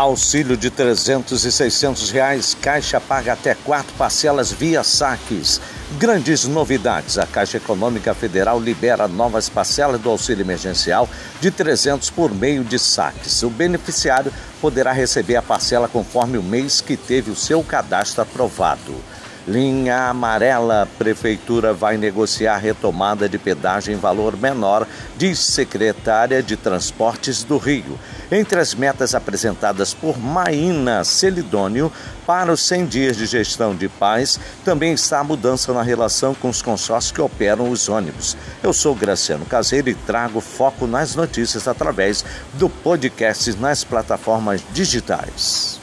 Auxílio de 300 e 600 reais, Caixa paga até quatro parcelas via saques. Grandes novidades: a Caixa Econômica Federal libera novas parcelas do auxílio emergencial de 300 por meio de saques. O beneficiário poderá receber a parcela conforme o mês que teve o seu cadastro aprovado. Linha amarela, Prefeitura vai negociar retomada de pedágio em valor menor, diz secretária de Transportes do Rio. Entre as metas apresentadas por Maína Celidônio para os 100 dias de gestão de paz, também está a mudança na relação com os consórcios que operam os ônibus. Eu sou Graciano Caseiro e trago foco nas notícias através do podcast nas plataformas digitais.